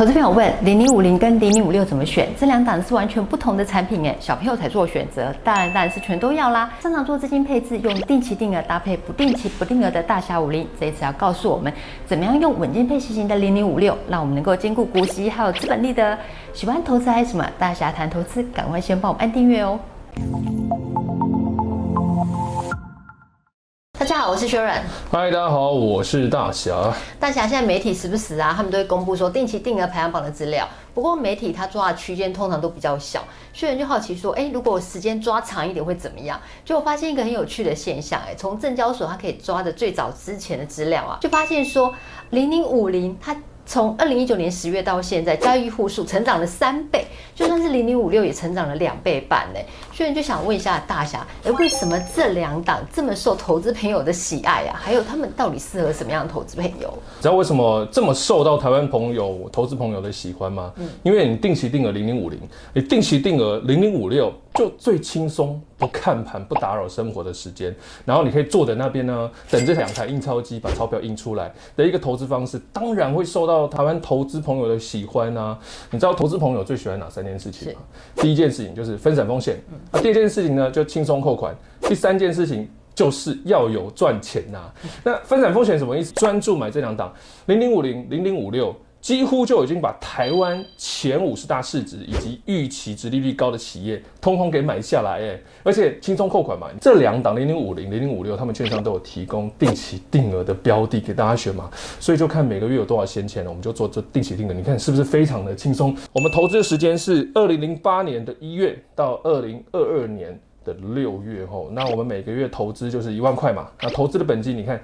投资朋友问：零零五零跟零零五六怎么选？这两档是完全不同的产品诶，小朋友才做选择，大人当然是全都要啦。正常做资金配置，用定期定额搭配不定期不定额的大侠五零，这一次要告诉我们怎么样用稳健配息型的零零五六，让我们能够兼顾股息还有资本利得。喜欢投资还是什么？大侠谈投资，赶快先帮我们按订阅哦。大家好，我是薛软。嗨，大家好，我是大侠。大侠现在媒体时不时啊，他们都会公布说定期定额排行榜的资料。不过媒体它抓的区间通常都比较小，薛软就好奇说，哎，如果我时间抓长一点会怎么样？就我发现一个很有趣的现象，哎，从证交所它可以抓的最早之前的资料啊，就发现说零零五零它。从二零一九年十月到现在，交易户数成长了三倍，就算是零零五六也成长了两倍半呢。所以就想问一下大侠，哎，为什么这两档这么受投资朋友的喜爱啊？还有他们到底适合什么样的投资朋友？知道为什么这么受到台湾朋友、投资朋友的喜欢吗？嗯，因为你定期定额零零五零，你定期定额零零五六。就最轻松，不看盘，不打扰生活的时间，然后你可以坐在那边呢，等这两台印钞机把钞票印出来的一个投资方式，当然会受到台湾投资朋友的喜欢啊。你知道投资朋友最喜欢哪三件事情吗？第一件事情就是分散风险，啊，第二件事情呢就轻松扣款，第三件事情就是要有赚钱呐。那分散风险什么意思？专注买这两档零零五零、零零五六。几乎就已经把台湾前五十大市值以及预期殖利率高的企业通通给买下来，哎，而且轻松扣款嘛。这两档零零五零、零零五六，他们券商都有提供定期定额的标的给大家选嘛，所以就看每个月有多少闲钱了，我们就做这定期定额。你看是不是非常的轻松？我们投资的时间是二零零八年的一月到二零二二年的六月后，那我们每个月投资就是一万块嘛。那投资的本金，你看。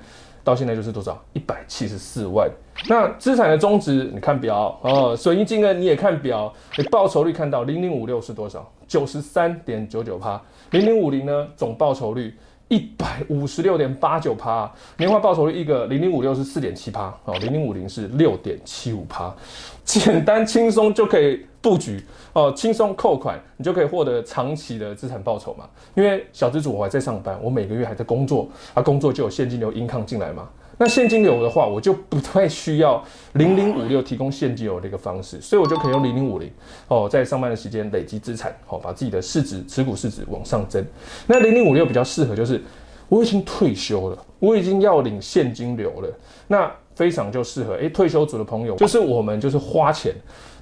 到现在就是多少？一百七十四万。那资产的终值，你看表哦，损益金额你也看表。你报酬率看到零零五六是多少？九十三点九九趴。零零五零呢？总报酬率一百五十六点八九趴。年化报酬率一个零零五六是四点七趴，哦，零零五零是六点七五趴。简单轻松就可以布局哦，轻松扣款，你就可以获得长期的资产报酬嘛。因为小资主我还在上班，我每个月还在工作，啊，工作就有现金流硬抗进来嘛。那现金流的话，我就不太需要零零五六提供现金流的一个方式，所以我就可以用零零五零哦，在上班的时间累积资产，哦，把自己的市值持股市值往上增。那零零五六比较适合，就是我已经退休了，我已经要领现金流了，那。非常就适合哎、欸，退休族的朋友，就是我们就是花钱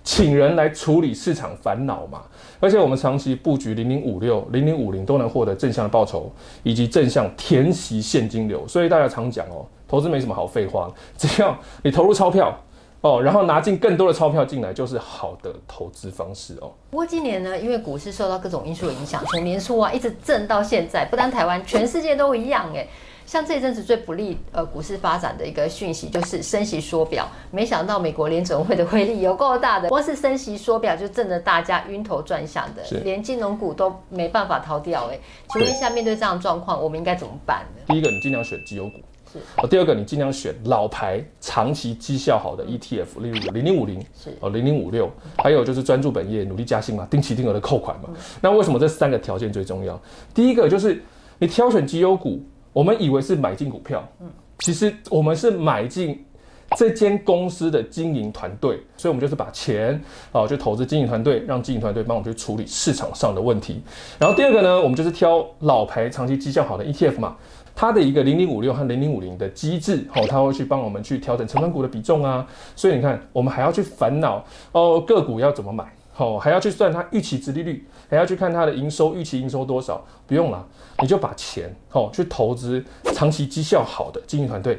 请人来处理市场烦恼嘛。而且我们长期布局零零五六、零零五零都能获得正向的报酬以及正向填息现金流。所以大家常讲哦，投资没什么好废话，只要你投入钞票哦，然后拿进更多的钞票进来，就是好的投资方式哦。不过今年呢，因为股市受到各种因素的影响，从年初啊一直震到现在，不单台湾，全世界都一样哎。像这一阵子最不利呃股市发展的一个讯息就是升息缩表，没想到美国联准会的威力有够大的，光是升息缩表就震得大家晕头转向的，连金融股都没办法逃掉哎。请问一下，面对这样的状况，我们应该怎么办呢？第一个，你尽量选绩优股，是哦。第二个，你尽量选老牌、长期绩效好的 ETF，例如零零五零，是哦，零零五六，还有就是专注本业、努力加薪嘛，定期定额的扣款嘛。嗯、那为什么这三个条件最重要？第一个就是你挑选绩优股。我们以为是买进股票，嗯，其实我们是买进这间公司的经营团队，所以我们就是把钱啊，就投资经营团队，让经营团队帮我们去处理市场上的问题。然后第二个呢，我们就是挑老牌、长期绩效好的 ETF 嘛，它的一个零零五六和零零五零的机制，哦，它会去帮我们去调整成分股的比重啊。所以你看，我们还要去烦恼哦，个股要怎么买。好，还要去算它预期殖利率，还要去看它的营收预期营收多少，不用了，你就把钱好去投资长期绩效好的经营团队，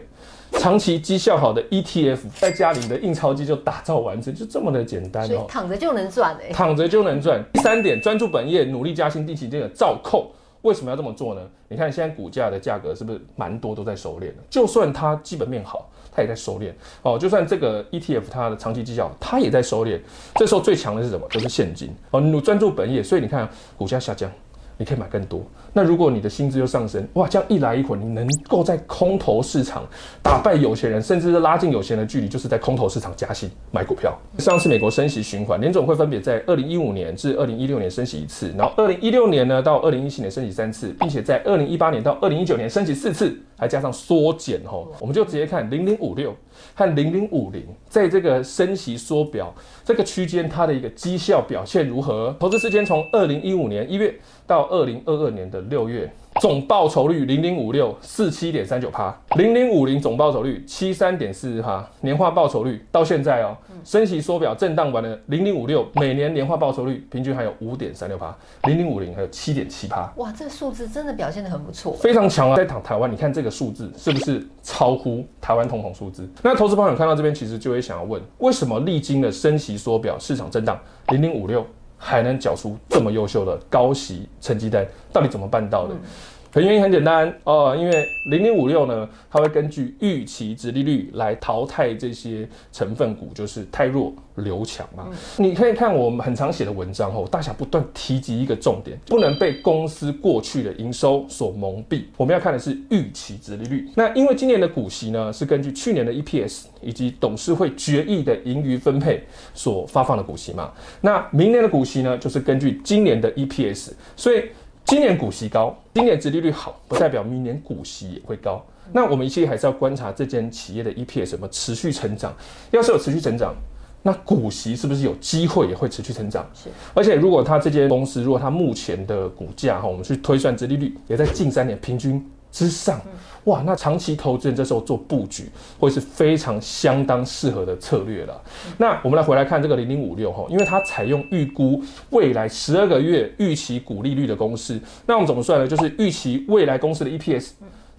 长期绩效好的 ETF，在家里的印钞机就打造完成，就这么的简单躺着就能赚哎，躺着就能赚。第三点，专注本业，努力加薪，定期定额照扣。为什么要这么做呢？你看现在股价的价格是不是蛮多都在收敛的？就算它基本面好。它也在收敛哦，就算这个 ETF 它的长期绩效，它也在收敛。这时候最强的是什么？就是现金哦，你专注本业，所以你看股价下降。你可以买更多。那如果你的薪资又上升，哇，这样一来一回，你能够在空头市场打败有钱人，甚至是拉近有钱人的距离，就是在空头市场加薪买股票。上次美国升息循环，联总会分别在二零一五年至二零一六年升息一次，然后二零一六年呢到二零一七年升息三次，并且在二零一八年到二零一九年升息四次，还加上缩减吼。我们就直接看零零五六和零零五零在这个升息缩表这个区间，它的一个绩效表现如何？投资时间从二零一五年一月到二零二二年的六月。总报酬率零零五六四七点三九趴，零零五零总报酬率七三点四趴，年化报酬率到现在哦，升息缩表震荡完的零零五六每年年化报酬率平均还有五点三六趴，零零五零还有七点七趴。哇，这个数字真的表现得很不错，非常强啊！在台台湾，你看这个数字是不是超乎台湾通膨数字？那投资朋友看到这边，其实就会想要问：为什么历经了升息缩表、市场震荡，零零五六？还能缴出这么优秀的高息成绩单，到底怎么办到的？很原因很简单哦，因为零零五六呢，它会根据预期值利率来淘汰这些成分股，就是太弱留强嘛。嗯、你可以看我们很常写的文章后，大侠不断提及一个重点，不能被公司过去的营收所蒙蔽。我们要看的是预期值利率。那因为今年的股息呢，是根据去年的 EPS 以及董事会决议的盈余分配所发放的股息嘛。那明年的股息呢，就是根据今年的 EPS，所以。今年股息高，今年殖利率好，不代表明年股息也会高。那我们一切还是要观察这间企业的 EPS 什么持续成长。要是有持续成长，那股息是不是有机会也会持续成长？是。而且如果它这间公司，如果它目前的股价哈，我们去推算殖利率，也在近三年平均。之上，哇，那长期投资人这时候做布局，会是非常相当适合的策略了。那我们来回来看这个零零五六哈，因为它采用预估未来十二个月预期股利率的公式，那我们怎么算呢？就是预期未来公司的 EPS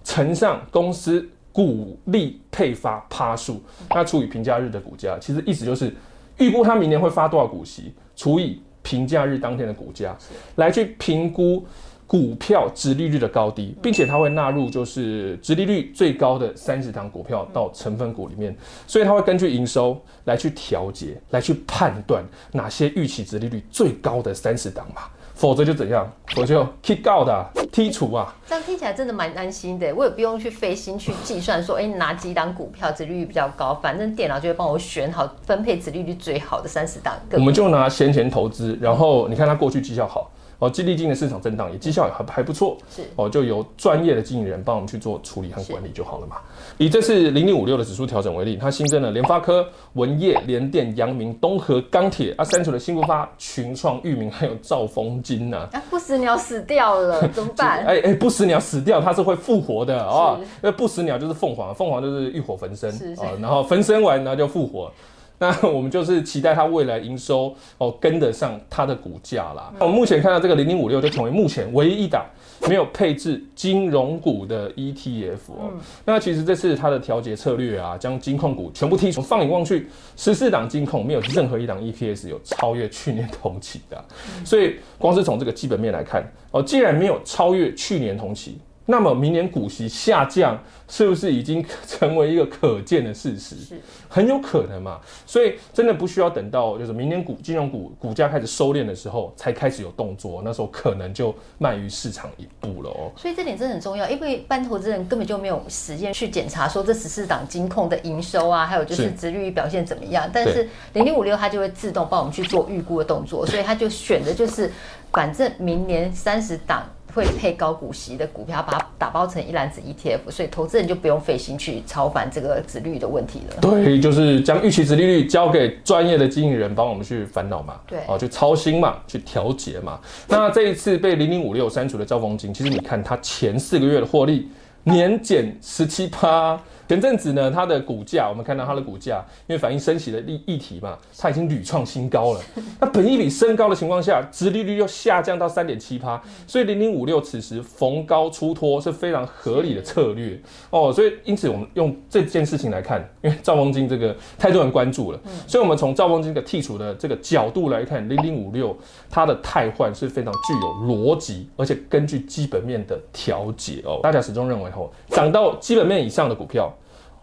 乘上公司股利配发趴数，那除以评价日的股价，其实意思就是预估它明年会发多少股息，除以评价日当天的股价，来去评估。股票值利率的高低，并且它会纳入就是值利率最高的三十档股票到成分股里面，所以它会根据营收来去调节，来去判断哪些预期值利率最高的三十档嘛，否则就怎样，我就 kick out 啊剔除啊。这样听起来真的蛮安心的，我也不用去费心去计算说，哎、欸，哪几档股票殖利率比较高，反正电脑就会帮我选好分配殖利率最好的三十档。我们就拿闲钱投资，然后你看它过去绩效好。哦，经历今年市场震荡，也绩效也还还不错，是哦，就由专业的经理人帮我们去做处理和管理就好了嘛。以这次零零五六的指数调整为例，它新增了联发科、文业、联电、阳明、东和钢铁啊，删除了新富发、群创、域名，还有兆丰金呐。啊，不死鸟死掉了，怎么办？哎哎、不死鸟死掉，它是会复活的啊、哦。因为不死鸟就是凤凰，凤凰就是浴火焚身啊、哦，然后焚身完然后就复活。那我们就是期待它未来营收哦跟得上它的股价啦。我们目前看到这个零零五六就成为目前唯一一档没有配置金融股的 ETF 哦。那其实这次它的调节策略啊，将金控股全部剔除，放眼望去，十四档金控没有任何一档 EPS 有超越去年同期的。所以光是从这个基本面来看哦，既然没有超越去年同期。那么明年股息下降，是不是已经成为一个可见的事实？是，很有可能嘛。所以真的不需要等到就是明年股金融股股价开始收敛的时候，才开始有动作，那时候可能就慢于市场一步了哦。所以这点真的很重要，因为一般投资人根本就没有时间去检查说这十四档金控的营收啊，还有就是殖利率表现怎么样。但是零零五六它就会自动帮我们去做预估的动作，所以它就选的就是反正明年三十档。会配高股息的股票，把它打包成一篮子 ETF，所以投资人就不用费心去操烦这个殖利率的问题了。对，就是将预期殖利率交给专业的经理人帮我们去烦恼嘛，对，哦，去操心嘛，去调节嘛。那这一次被零零五六删除的兆丰金，其实你看它前四个月的获利年减十七趴。前阵子呢，它的股价，我们看到它的股价，因为反映升息的议议题嘛，它已经屡创新高了。那本益比升高的情况下，殖利率又下降到三点七趴，所以零零五六此时逢高出脱是非常合理的策略哦。所以因此我们用这件事情来看，因为兆丰金这个太多人关注了，所以我们从兆丰金的剔除的这个角度来看，零零五六它的汰换是非常具有逻辑，而且根据基本面的调节哦。大家始终认为吼，涨到基本面以上的股票。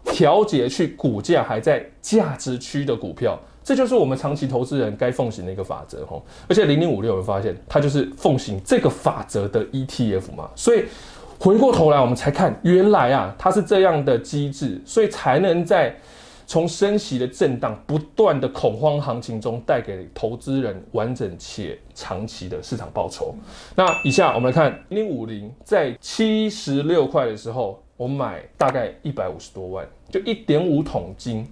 调节去股价还在价值区的股票，这就是我们长期投资人该奉行的一个法则哈。而且零零五六，我们发现它就是奉行这个法则的 ETF 嘛。所以回过头来，我们才看原来啊，它是这样的机制，所以才能在从升息的震荡、不断的恐慌行情中，带给投资人完整且长期的市场报酬。那以下我们来看零零五零在七十六块的时候。我买大概一百五十多万，就一点五桶金。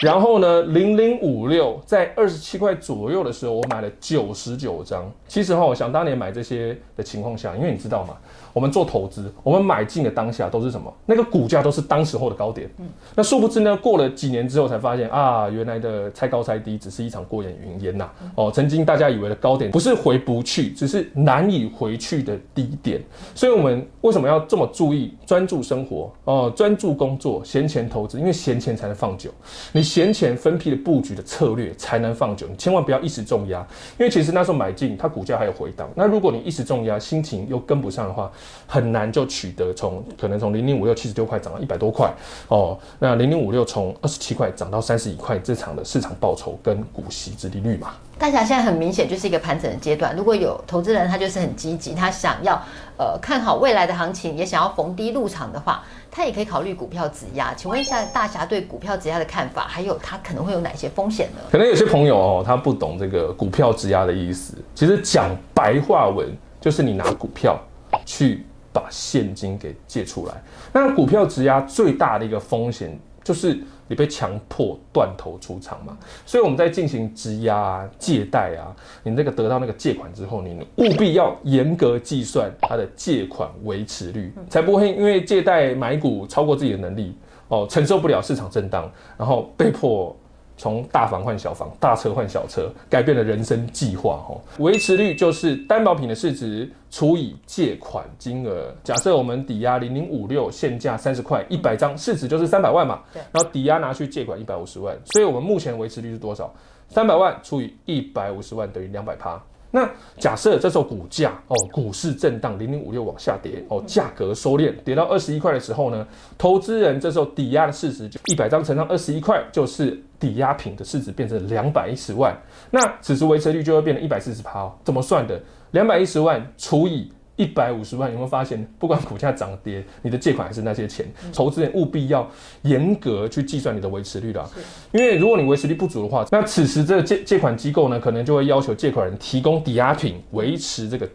然后呢，零零五六在二十七块左右的时候，我买了九十九张。其实哈，我想当年买这些的情况下，因为你知道嘛，我们做投资，我们买进的当下都是什么？那个股价都是当时候的高点。嗯。那殊不知呢，过了几年之后才发现啊，原来的猜高猜低只是一场过眼云烟呐。哦，曾经大家以为的高点不是回不去，只是难以回去的低点。所以我们为什么要这么注意专注生活？哦，专注工作，闲钱投资，因为闲钱才能放久。你。闲钱分批的布局的策略才能放久，你千万不要一时重压，因为其实那时候买进，它股价还有回档。那如果你一时重压，心情又跟不上的话，很难就取得从可能从零零五六七十六块涨到一百多块哦。那零零五六从二十七块涨到三十一块，这场的市场报酬跟股息之利率嘛。大侠现在很明显就是一个盘整的阶段。如果有投资人他就是很积极，他想要呃看好未来的行情，也想要逢低入场的话，他也可以考虑股票质押。请问一下大侠对股票质押的看法，还有他可能会有哪些风险呢？可能有些朋友哦，他不懂这个股票质押的意思。其实讲白话文就是你拿股票去把现金给借出来。那股票质押最大的一个风险就是。你被强迫断头出场嘛？所以我们在进行质押啊、借贷啊，你那个得到那个借款之后，你务必要严格计算它的借款维持率，才不会因为借贷买股超过自己的能力哦，承受不了市场震荡，然后被迫。从大房换小房，大车换小车，改变了人生计划。哦，维持率就是担保品的市值除以借款金额。假设我们抵押零零五六，现价三十块，一百张，市值就是三百万嘛。对。然后抵押拿去借款一百五十万，所以我们目前维持率是多少？三百万除以一百五十万等于两百趴。那假设这时候股价哦，股市震荡，零零五六往下跌哦，价格收敛，跌到二十一块的时候呢，投资人这时候抵押的市值就一百张乘上二十一块，就是抵押品的市值变成两百一十万，那此时维持率就会变成一百四十趴哦。怎么算的？两百一十万除以。一百五十万，有没有发现，不管股价涨跌，你的借款还是那些钱，投资人务必要严格去计算你的维持率啦。因为如果你维持率不足的话，那此时这个借借款机构呢，可能就会要求借款人提供抵押品维持这个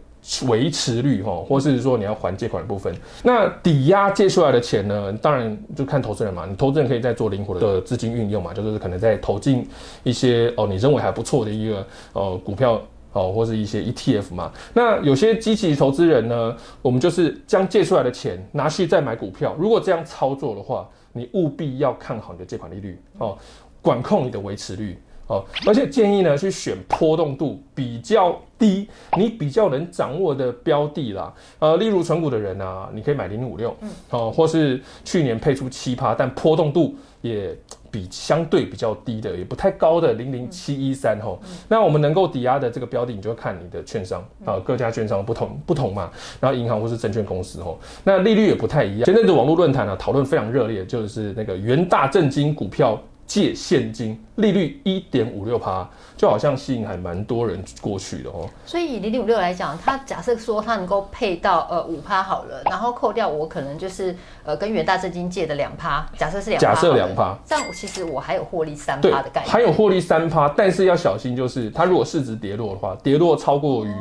维持率哈，或是说你要还借款的部分。那抵押借出来的钱呢，当然就看投资人嘛，你投资人可以再做灵活的资金运用嘛，就是可能在投进一些哦，你认为还不错的一个呃股票。哦，或是一些 ETF 嘛，那有些积极投资人呢，我们就是将借出来的钱拿去再买股票。如果这样操作的话，你务必要看好你的借款利率哦，管控你的维持率哦，而且建议呢去选波动度比较低，你比较能掌握的标的啦。呃，例如存股的人啊，你可以买零零五六，哦，或是去年配出七趴，但波动度也。比相对比较低的，也不太高的零零七一三吼，那我们能够抵押的这个标的，你就看你的券商啊，各家券商不同不同嘛，然后银行或是证券公司吼，那利率也不太一样。前阵子网络论坛啊，讨论非常热烈，就是那个元大证金股票。借现金利率一点五六趴，就好像吸引还蛮多人过去的哦。所以以零点五六来讲，它假设说它能够配到呃五趴好了，然后扣掉我可能就是呃跟元大证金借的两趴，假设是两假设两趴，这样其实我还有获利三趴的概念。还有获利三趴，但是要小心，就是它如果市值跌落的话，跌落超过于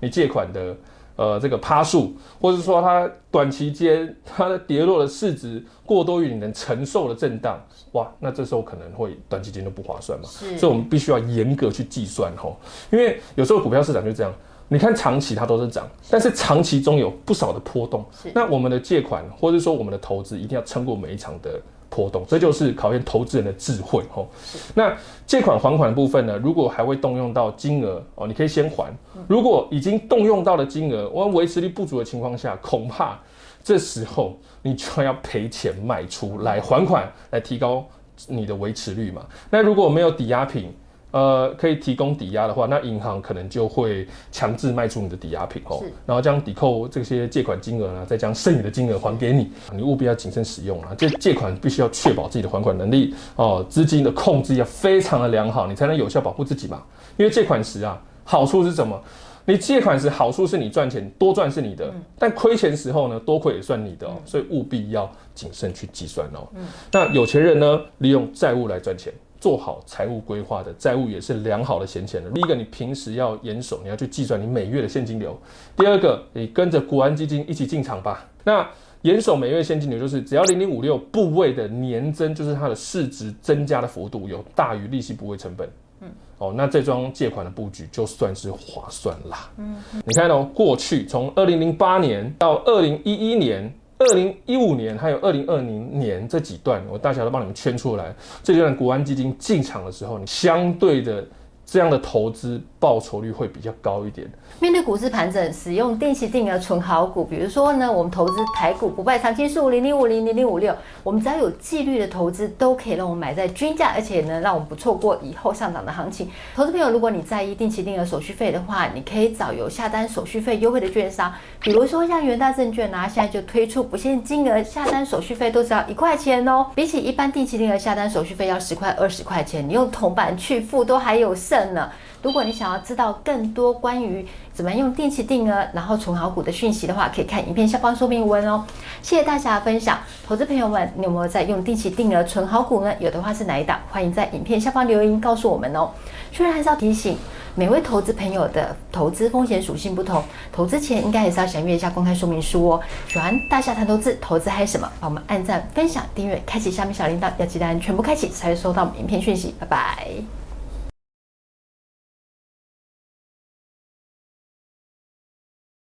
你借款的。呃，这个趴数，或者说它短期间它的跌落的市值过多于你能承受的震荡，哇，那这时候可能会短期间都不划算嘛。所以我们必须要严格去计算吼，因为有时候股票市场就这样，你看长期它都是涨，但是长期中有不少的波动。那我们的借款或者说我们的投资一定要撑过每一场的。波动，这就是考验投资人的智慧吼。那借款还款的部分呢？如果还会动用到金额哦，你可以先还。如果已经动用到了金额，我维持力不足的情况下，恐怕这时候你就要赔钱卖出来还款，来提高你的维持率嘛。那如果没有抵押品，呃，可以提供抵押的话，那银行可能就会强制卖出你的抵押品哦，然后将抵扣这些借款金额呢，再将剩余的金额还给你。你务必要谨慎使用啊，这借款必须要确保自己的还款能力哦，资金的控制要非常的良好，你才能有效保护自己嘛。因为借款时啊，好处是什么？你借款时好处是你赚钱多赚是你的，但亏钱时候呢，多亏也算你的哦，所以务必要谨慎去计算哦。那有钱人呢，利用债务来赚钱。做好财务规划的债务也是良好的闲钱的。第一个，你平时要严守，你要去计算你每月的现金流。第二个，你跟着国安基金一起进场吧。那严守每月现金流就是只要零零五六部位的年增，就是它的市值增加的幅度有大于利息部位成本。嗯，哦，那这桩借款的布局就算是划算啦。嗯，你看哦，过去从二零零八年到二零一一年、二零一五年还有二零二零年这几段，我大小都帮你们圈出来。这段国安基金进场的时候，你相对的。这样的投资报酬率会比较高一点。面对股市盘整，使用定期定额存好股，比如说呢，我们投资台股不败长青树零零五零零零五六，我们只要有纪律的投资，都可以让我们买在均价，而且呢，让我们不错过以后上涨的行情。投资朋友，如果你在意定期定额手续费的话，你可以找有下单手续费优惠的券商，比如说像元大证券啊，现在就推出不限金额下单手续费都只要一块钱哦，比起一般定期定额下单手续费要十块二十块钱，你用铜板去付都还有剩呢。如果你想要知道更多关于怎么用定期定额然后存好股的讯息的话，可以看影片下方说明文哦。谢谢大家的分享，投资朋友们，你有没有在用定期定额存好股呢？有的话是哪一档？欢迎在影片下方留言告诉我们哦。虽然还是要提醒每位投资朋友的投资风险属性不同，投资前应该也是要详阅一下公开说明书哦。喜欢大侠谈投资，投资还有什么？帮我们按赞、分享、订阅、开启下面小铃铛，要记得按全部开启才会收到影片讯息。拜拜。